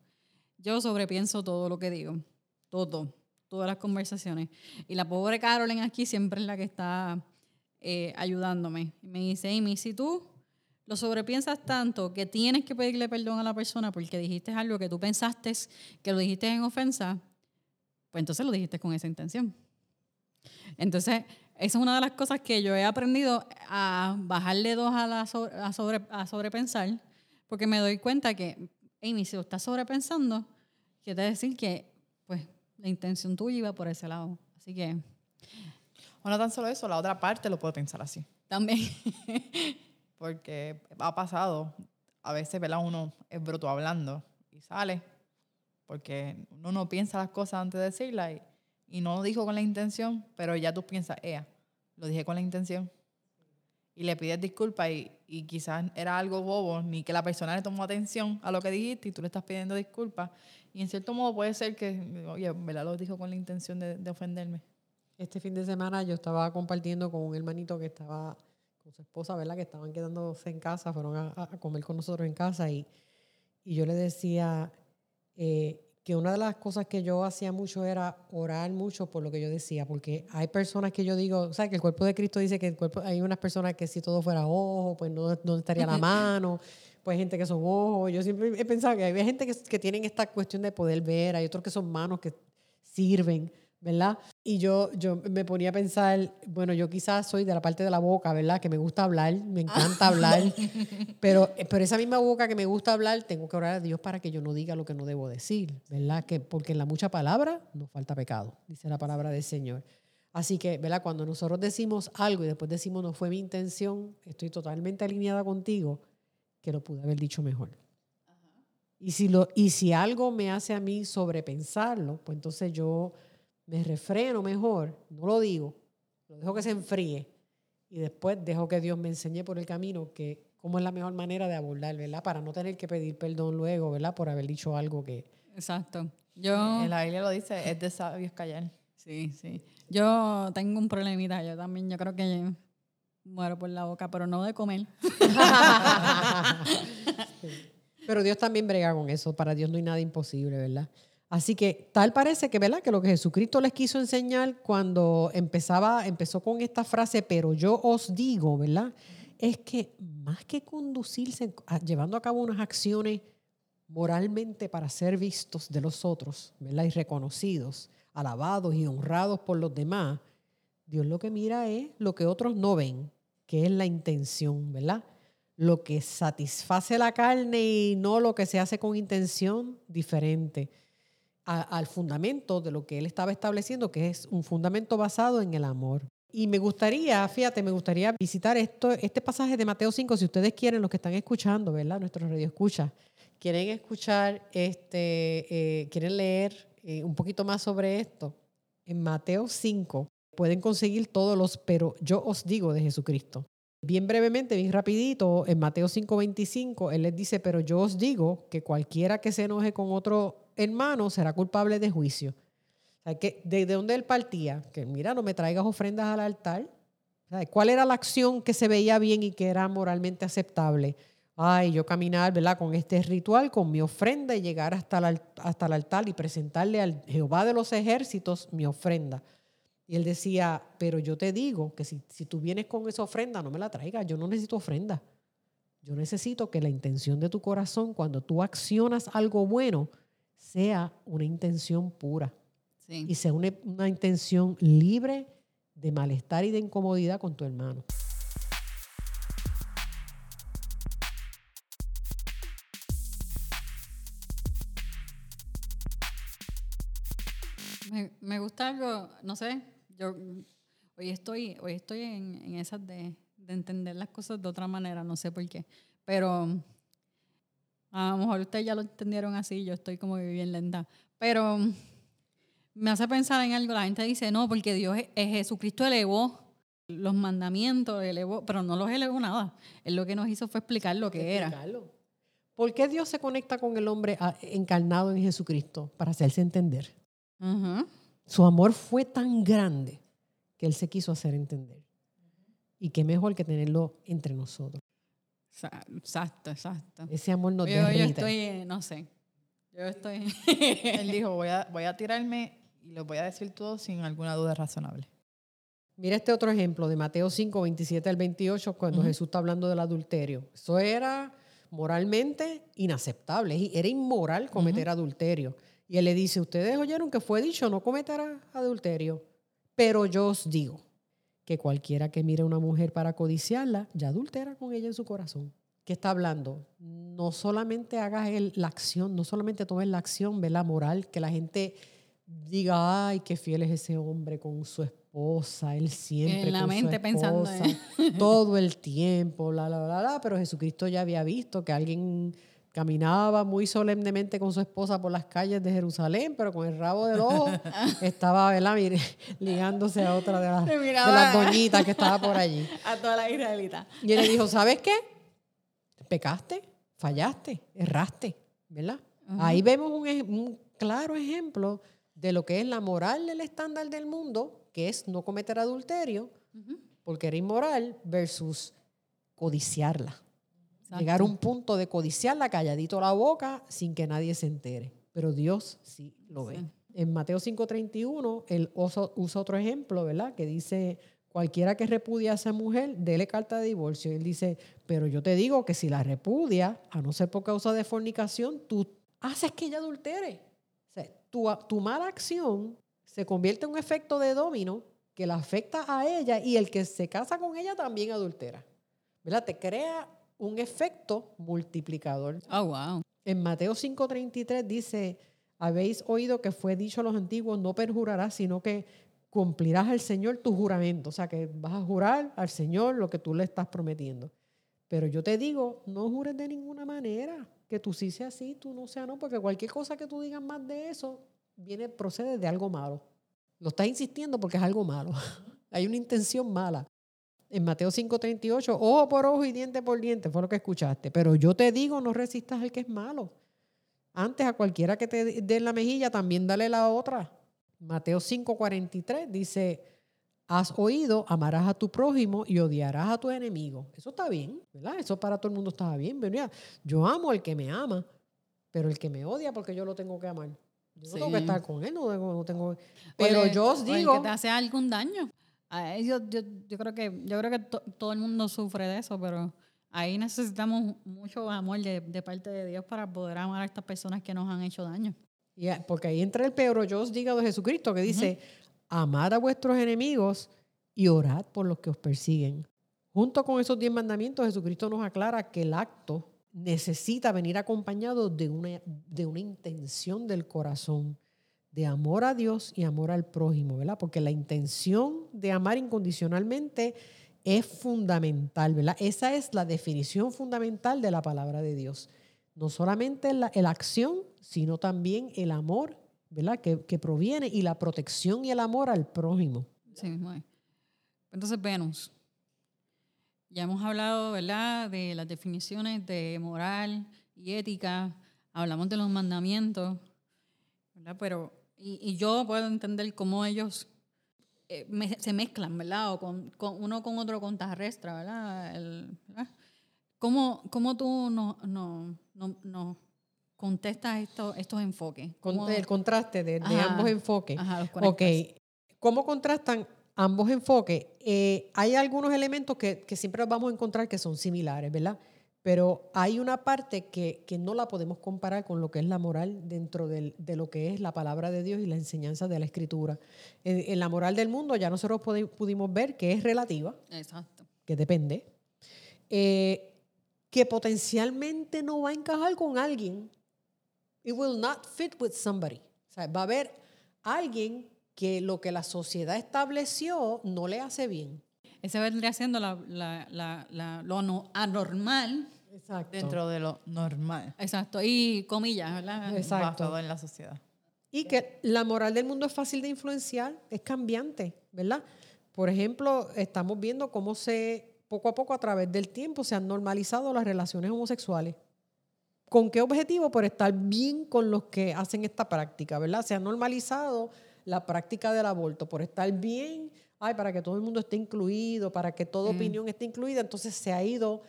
Yo sobrepienso todo lo que digo. Todo. Todas las conversaciones. Y la pobre Carolyn aquí siempre es la que está eh, ayudándome. Me dice, Amy, si tú lo sobrepiensas tanto que tienes que pedirle perdón a la persona porque dijiste algo que tú pensaste que lo dijiste en ofensa, pues entonces lo dijiste con esa intención. Entonces, esa es una de las cosas que yo he aprendido a bajarle dos a, la a, sobre, a sobrepensar, porque me doy cuenta que, Amy, si lo estás sobrepensando, quiere decir que la intención tuya iba por ese lado. Así que... O no tan solo eso, la otra parte lo puedo pensar así. También. porque ha pasado, a veces, ¿verdad? Uno es bruto hablando y sale, porque uno no piensa las cosas antes de decirlas y, y no lo dijo con la intención, pero ya tú piensas, ea, lo dije con la intención. Y le pides disculpas y, y quizás era algo bobo, ni que la persona le tomó atención a lo que dijiste y tú le estás pidiendo disculpas. Y en cierto modo puede ser que, oye, ¿verdad? Lo dijo con la intención de, de ofenderme. Este fin de semana yo estaba compartiendo con un hermanito que estaba su esposa, ¿verdad? Que estaban quedándose en casa, fueron a, comer con nosotros en casa y, y yo le decía eh, que una de las cosas que yo hacía mucho era orar mucho por lo que yo decía, porque hay personas que yo digo, o sea, que el cuerpo de Cristo dice que el cuerpo, hay unas personas que si todo fuera ojo, pues no, no estaría la mano, pues hay gente que son ojos, yo siempre he pensado que hay gente que, que tienen esta cuestión de poder ver, hay otros que son manos que sirven. ¿verdad? Y yo, yo me ponía a pensar, bueno, yo quizás soy de la parte de la boca, ¿verdad? Que me gusta hablar, me encanta hablar, pero, pero esa misma boca que me gusta hablar, tengo que orar a Dios para que yo no diga lo que no debo decir, ¿verdad? Que, porque en la mucha palabra nos falta pecado, dice la palabra del Señor. Así que, ¿verdad? Cuando nosotros decimos algo y después decimos no fue mi intención, estoy totalmente alineada contigo, que lo pude haber dicho mejor. Y si, lo, y si algo me hace a mí sobrepensarlo, pues entonces yo me refreno mejor, no lo digo, lo dejo que se enfríe y después dejo que Dios me enseñe por el camino que cómo es la mejor manera de abordar, ¿verdad? Para no tener que pedir perdón luego, ¿verdad? Por haber dicho algo que... Exacto. Yo... En la Biblia lo dice, es de sabios callar. Sí, sí. Yo tengo un problemita, yo también, yo creo que muero por la boca, pero no de comer. Pero Dios también brega con eso, para Dios no hay nada imposible, ¿verdad? Así que tal parece que, ¿verdad? Que lo que Jesucristo les quiso enseñar cuando empezaba, empezó con esta frase, pero yo os digo, ¿verdad? Es que más que conducirse, llevando a cabo unas acciones moralmente para ser vistos de los otros, ¿verdad? Y reconocidos, alabados y honrados por los demás, Dios lo que mira es lo que otros no ven, que es la intención, ¿verdad? Lo que satisface la carne y no lo que se hace con intención diferente al fundamento de lo que él estaba estableciendo, que es un fundamento basado en el amor. Y me gustaría, fíjate, me gustaría visitar esto, este pasaje de Mateo 5, si ustedes quieren, los que están escuchando, ¿verdad? Nuestro radio escucha, quieren escuchar, este, eh, quieren leer eh, un poquito más sobre esto. En Mateo 5 pueden conseguir todos los, pero yo os digo de Jesucristo. Bien brevemente, bien rapidito, en Mateo 5:25, él les dice, pero yo os digo que cualquiera que se enoje con otro hermano será culpable de juicio. que ¿Desde dónde él partía? Que mira, no me traigas ofrendas al altar. ¿Cuál era la acción que se veía bien y que era moralmente aceptable? Ay, yo caminar, ¿verdad? Con este ritual, con mi ofrenda y llegar hasta el, hasta el altar y presentarle al Jehová de los ejércitos mi ofrenda. Y él decía, pero yo te digo que si, si tú vienes con esa ofrenda, no me la traigas, yo no necesito ofrenda. Yo necesito que la intención de tu corazón, cuando tú accionas algo bueno, sea una intención pura y sea una, una, intención libre de malestar y de incomodidad con tu hermano. Me, me, gusta algo, no sé, yo hoy estoy, hoy estoy en, en esas de, de entender las cosas de otra manera, no sé por qué, pero a lo mejor ustedes ya lo entendieron así, yo estoy como bien lenta. Pero me hace pensar en algo. La gente dice, no, porque Dios es, Jesucristo elevó los mandamientos, elevó, pero no los elevó nada. Él lo que nos hizo fue explicar lo que era. ¿Por qué Dios se conecta con el hombre ah, encarnado en Jesucristo? Para hacerse entender. Su amor fue tan grande que Él se quiso hacer entender. Y qué mejor que tenerlo entre nosotros. Exacto, exacto. Ese amor nos yo, derrite. Yo estoy, no sé. Yo estoy. Él dijo, voy a, voy a tirarme y lo voy a decir todo sin alguna duda razonable. Mira este otro ejemplo de Mateo 5, 27 al 28, cuando Jesús está hablando del adulterio. Eso era moralmente inaceptable. Era inmoral cometer adulterio. Y él le dice, ustedes oyeron que fue dicho, no cometerá adulterio. Pero yo os digo que cualquiera que mire a una mujer para codiciarla, ya adultera con ella en su corazón. ¿Qué está hablando? No solamente hagas la acción, no solamente tomes la acción, ve la moral, que la gente diga, ay, qué fiel es ese hombre con su esposa, él siempre en la con mente su pensando todo el tiempo, la, la, la, la, pero Jesucristo ya había visto que alguien caminaba muy solemnemente con su esposa por las calles de Jerusalén, pero con el rabo del ojo estaba ¿verdad? Mire, ligándose a otra de las, de las doñitas que estaba por allí. A toda la israelita. Y él le dijo, ¿sabes qué? Pecaste, fallaste, erraste, ¿verdad? Ahí vemos un, un claro ejemplo de lo que es la moral del estándar del mundo, que es no cometer adulterio, porque era inmoral, versus codiciarla. Llegar a un punto de codiciarla calladito la boca sin que nadie se entere. Pero Dios sí lo ve. En Mateo 5:31, él usa, otro ejemplo, ¿verdad? Que dice, cualquiera que repudia a esa mujer, dele carta de divorcio. Él dice, pero yo te digo que si la repudia, a no ser por causa de fornicación, tú haces que ella adultere. O sea, tu, tu mala acción se convierte en un efecto de domino que la afecta a ella y el que se casa con ella también adultera. ¿Verdad? Te crea un efecto multiplicador. Oh, wow. En Mateo 5:33 dice, habéis oído que fue dicho a los antiguos, no perjurarás, sino que cumplirás al Señor tu juramento. O sea, que vas a jurar al Señor lo que tú le estás prometiendo. Pero yo te digo, no jures de ninguna manera, que tú sí sea sí, tú no sea no, porque cualquier cosa que tú digas más de eso, viene, procede de algo malo. Lo estás insistiendo porque es algo malo. Hay una intención mala. En Mateo 5:38, ojo por ojo y diente por diente, fue lo que escuchaste. Pero yo te digo, no resistas al que es malo. Antes a cualquiera que te dé la mejilla, también dale la otra. Mateo 5:43 dice, has oído, amarás a tu prójimo y odiarás a tu enemigo. Eso está bien, ¿verdad? Eso para todo el mundo está bien. Yo amo al que me ama, pero el que me odia porque yo lo tengo que amar. Yo no tengo que estar con él, no tengo, no tengo pero yo os digo... que te hace algún daño. Yo, yo, yo, creo que, yo creo que todo el mundo sufre de eso, pero ahí necesitamos mucho amor de, de, parte de Dios para poder amar a estas personas que nos han hecho daño. Yeah, porque ahí entra el pero yo os digo de Jesucristo que dice, amad a vuestros enemigos y orad por los que os persiguen. Junto con esos diez mandamientos, Jesucristo nos aclara que el acto necesita venir acompañado de una, de una intención del corazón de amor a Dios y amor al prójimo, ¿verdad? Porque la intención de amar incondicionalmente es fundamental, ¿verdad? Esa es la definición fundamental de la palabra de Dios. No solamente la, acción, sino también el amor, ¿verdad? Que, que, proviene y la protección y el amor al prójimo. Sí, muy. Entonces, Venus. Ya hemos hablado, ¿verdad?, de las definiciones de moral y ética. Hablamos de los mandamientos, ¿verdad? Pero y, yo puedo entender cómo ellos eh, se mezclan, ¿verdad? O con, uno con otro contrarrestra, ¿verdad? El, ¿verdad? ¿Cómo, ¿Cómo, tú no, no, no, no contestas esto, estos enfoques? ¿Cómo? El contraste de, de ambos enfoques. Ajá, los ok. ¿Cómo contrastan ambos enfoques? Eh, hay algunos elementos que, que siempre vamos a encontrar que son similares, ¿verdad? Pero hay una parte que, que, no la podemos comparar con lo que es la moral dentro del, de lo que es la palabra de Dios y la enseñanza de la escritura. En, la moral del mundo ya nosotros pudimos ver que es relativa, Exacto. que depende, eh, que potencialmente no va a encajar con alguien. It will not fit with somebody. O sea, va a haber alguien que lo que la sociedad estableció no le hace bien. Ese vendría siendo la, la, la, lo no, anormal. Exacto. Dentro de lo normal. Exacto. Y comillas, ¿verdad? Exacto. Basado en la sociedad. Y que la moral del mundo es fácil de influenciar, es cambiante, ¿verdad? Por ejemplo, estamos viendo cómo se, poco a poco, a través del tiempo, se han normalizado las relaciones homosexuales. ¿Con qué objetivo? Por estar bien con los que hacen esta práctica, ¿verdad? Se ha normalizado la práctica del aborto, por estar bien, ay, para que todo el mundo esté incluido, para que toda opinión esté incluida, entonces se ha ido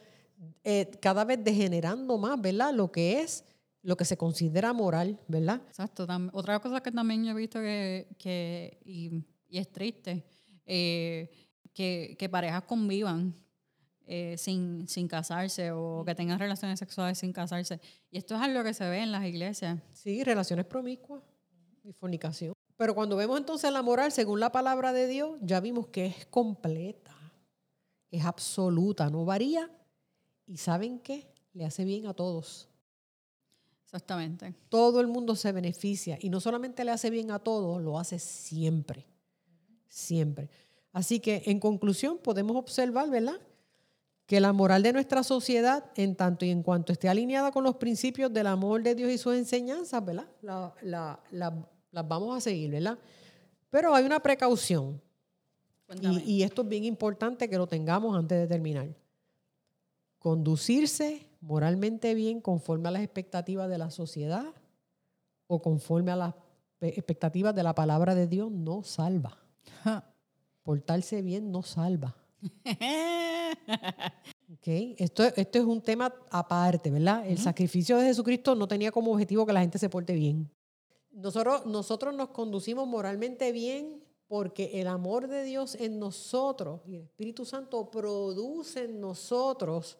eh, cada vez degenerando más, ¿verdad? Lo que es lo que se considera moral, ¿verdad? Exacto. otra cosa que también yo he visto que, y, es triste, eh, que, que, parejas convivan eh, sin, sin casarse o que tengan relaciones sexuales sin casarse. Y esto es algo que se ve en las iglesias. Sí, relaciones promiscuas y fornicación. Pero cuando vemos entonces la moral, según la palabra de Dios, ya vimos que es completa, es absoluta, no varía. Y ¿saben qué? Le hace bien a todos. Exactamente. Todo el mundo se beneficia y no solamente le hace bien a todos, lo hace siempre. Siempre. Así que en conclusión podemos observar, ¿verdad? Que la moral de nuestra sociedad, en tanto y en cuanto esté alineada con los principios del amor de Dios y sus enseñanzas, ¿verdad? La, la, la, las vamos a seguir, ¿verdad? Pero hay una precaución. Y, y, esto es bien importante que lo tengamos antes de terminar. Conducirse moralmente bien conforme a las expectativas de la sociedad o conforme a las expectativas de la palabra de Dios no salva. Portarse bien no salva. Okay. Esto, esto es un tema aparte, ¿verdad? El sacrificio de Jesucristo no tenía como objetivo que la gente se porte bien. Nosotros, nosotros nos conducimos moralmente bien porque el amor de Dios en nosotros y el Espíritu Santo produce en nosotros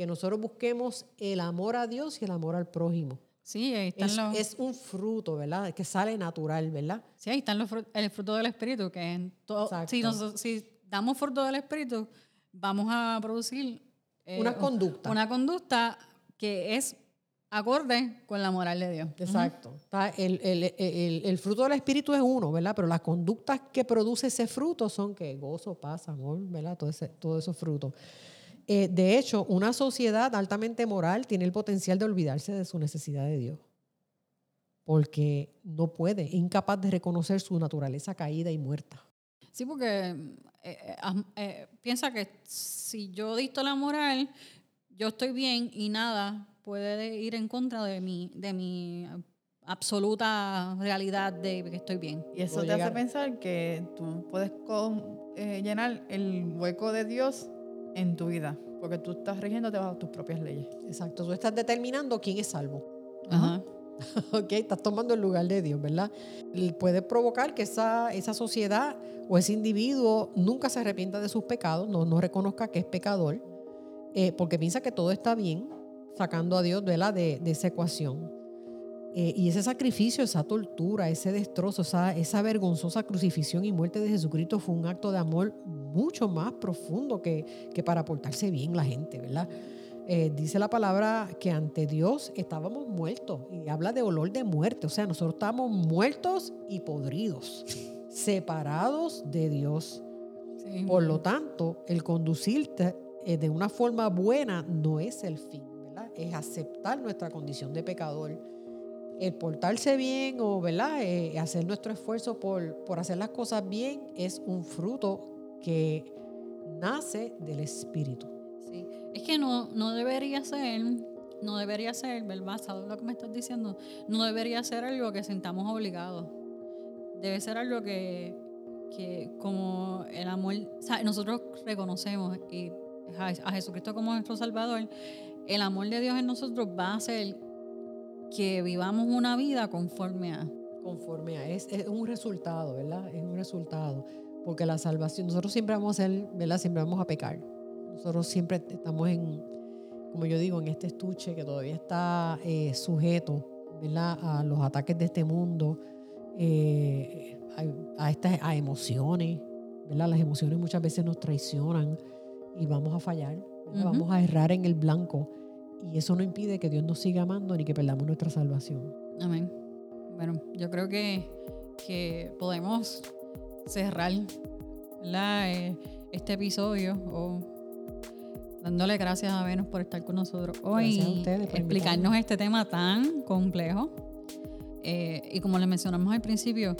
que nosotros busquemos el amor a Dios y el amor al prójimo. Sí, ahí están es, los... es un fruto, ¿verdad? Que sale natural, ¿verdad? Sí, ahí están los el fruto del Espíritu, que en todo, si, si damos fruto del Espíritu, vamos a producir... Eh, una conducta. Una conducta que es acorde con la moral de Dios. Exacto. el, el, el, fruto del Espíritu es uno, ¿verdad? Pero las conductas que produce ese fruto son que gozo, paz, amor, ¿verdad? Todo ese, todos esos frutos. Eh, de hecho, una sociedad altamente moral tiene el potencial de olvidarse de su necesidad de Dios. Porque no puede, incapaz de reconocer su naturaleza caída y muerta. Sí, porque eh, eh, piensa que si yo dicto la moral, yo estoy bien y nada puede ir en contra de mi, de mi absoluta realidad de que estoy bien. Y eso te hace pensar que tú puedes llenar el hueco de Dios en tu vida, porque tú estás rigiéndote bajo tus propias leyes. Exacto, tú estás determinando quién es salvo. Ajá. ok, estás tomando el lugar de Dios, ¿verdad? puede provocar que esa, esa sociedad o ese individuo nunca se arrepienta de sus pecados, no, no reconozca que es pecador, eh, porque piensa que todo está bien, sacando a Dios de, de esa ecuación. Eh, y ese sacrificio, esa tortura, ese destrozo, esa, esa vergonzosa crucifixión y muerte de Jesucristo fue un acto de amor mucho más profundo que, que para portarse bien la gente, ¿verdad? Eh, dice la palabra que ante Dios estábamos muertos y habla de olor de muerte, o sea, nosotros estamos muertos y podridos, separados de Dios. Por lo tanto, el conducirte eh, de una forma buena no es el fin, ¿verdad? Es aceptar nuestra condición de pecador el portarse bien o ¿verdad? Eh, hacer nuestro esfuerzo por, por hacer las cosas bien es un fruto que nace del Espíritu. Sí. Es que no, no debería ser, no debería ser, basado en lo que me estás diciendo, no debería ser algo que sintamos obligados. Debe ser algo que, que como el amor, o nosotros reconocemos y a Jesucristo como nuestro Salvador, el amor de Dios en nosotros va a ser que vivamos una vida conforme a. Conforme a. Es, es, un resultado, ¿verdad? Es un resultado. Porque la salvación, nosotros siempre vamos a ser, ¿verdad? Siempre vamos a pecar. Nosotros siempre estamos en, como yo digo, en este estuche que todavía está eh, sujeto, ¿verdad? A los ataques de este mundo, eh, a, estas a emociones, ¿verdad? Las emociones muchas veces nos traicionan y vamos a fallar, vamos a errar en el blanco. Y eso no impide que Dios nos siga amando ni que perdamos nuestra salvación. Amén. Bueno, yo creo que, que podemos cerrar eh, este episodio o dándole gracias a Venus por estar con nosotros hoy y explicarnos este tema tan complejo. Eh, y como les mencionamos al principio,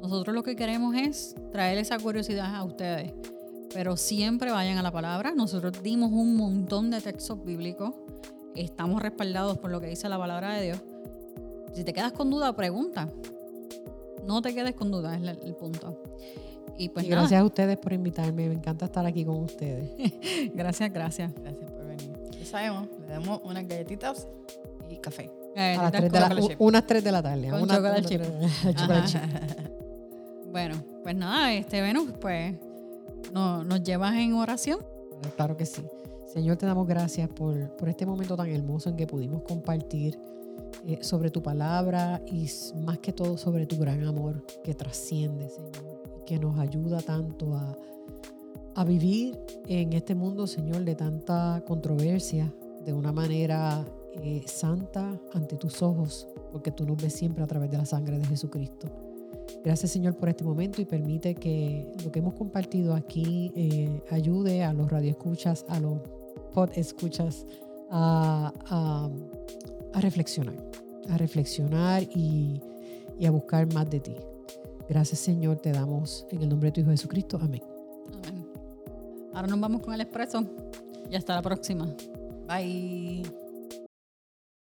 nosotros lo que queremos es traer esa curiosidad a ustedes. Pero siempre vayan a la palabra. Nosotros dimos un montón de textos bíblicos estamos respaldados por lo que dice la palabra de Dios. Si te quedas con duda, pregunta. No te quedes con dudas, es el, punto. Y pues gracias a ustedes por invitarme. Me encanta estar aquí con ustedes. gracias, gracias. Gracias por venir. Ya sabemos, le damos unas galletitas y café. a las 3 de la, unas 3 de la tarde. Con una, chocolate chip. bueno, pues nada, este Venus, pues nos llevas en oración. Claro que sí. Señor, te damos gracias por, por este momento tan hermoso en que pudimos compartir eh, sobre tu palabra y más que todo sobre tu gran amor que trasciende, Señor, que nos ayuda tanto a, a vivir en este mundo, Señor, de tanta controversia, de una manera eh, santa ante tus ojos, porque tú nos ves siempre a través de la sangre de Jesucristo. Gracias Señor por este momento y permite que lo que hemos compartido aquí eh, ayude a los radioescuchas, a los podescuchas a, a, a reflexionar, a reflexionar y, y a buscar más de ti. Gracias Señor, te damos en el nombre de tu Hijo Jesucristo. Amén. Amén. Ahora nos vamos con el expreso y hasta la próxima. Bye.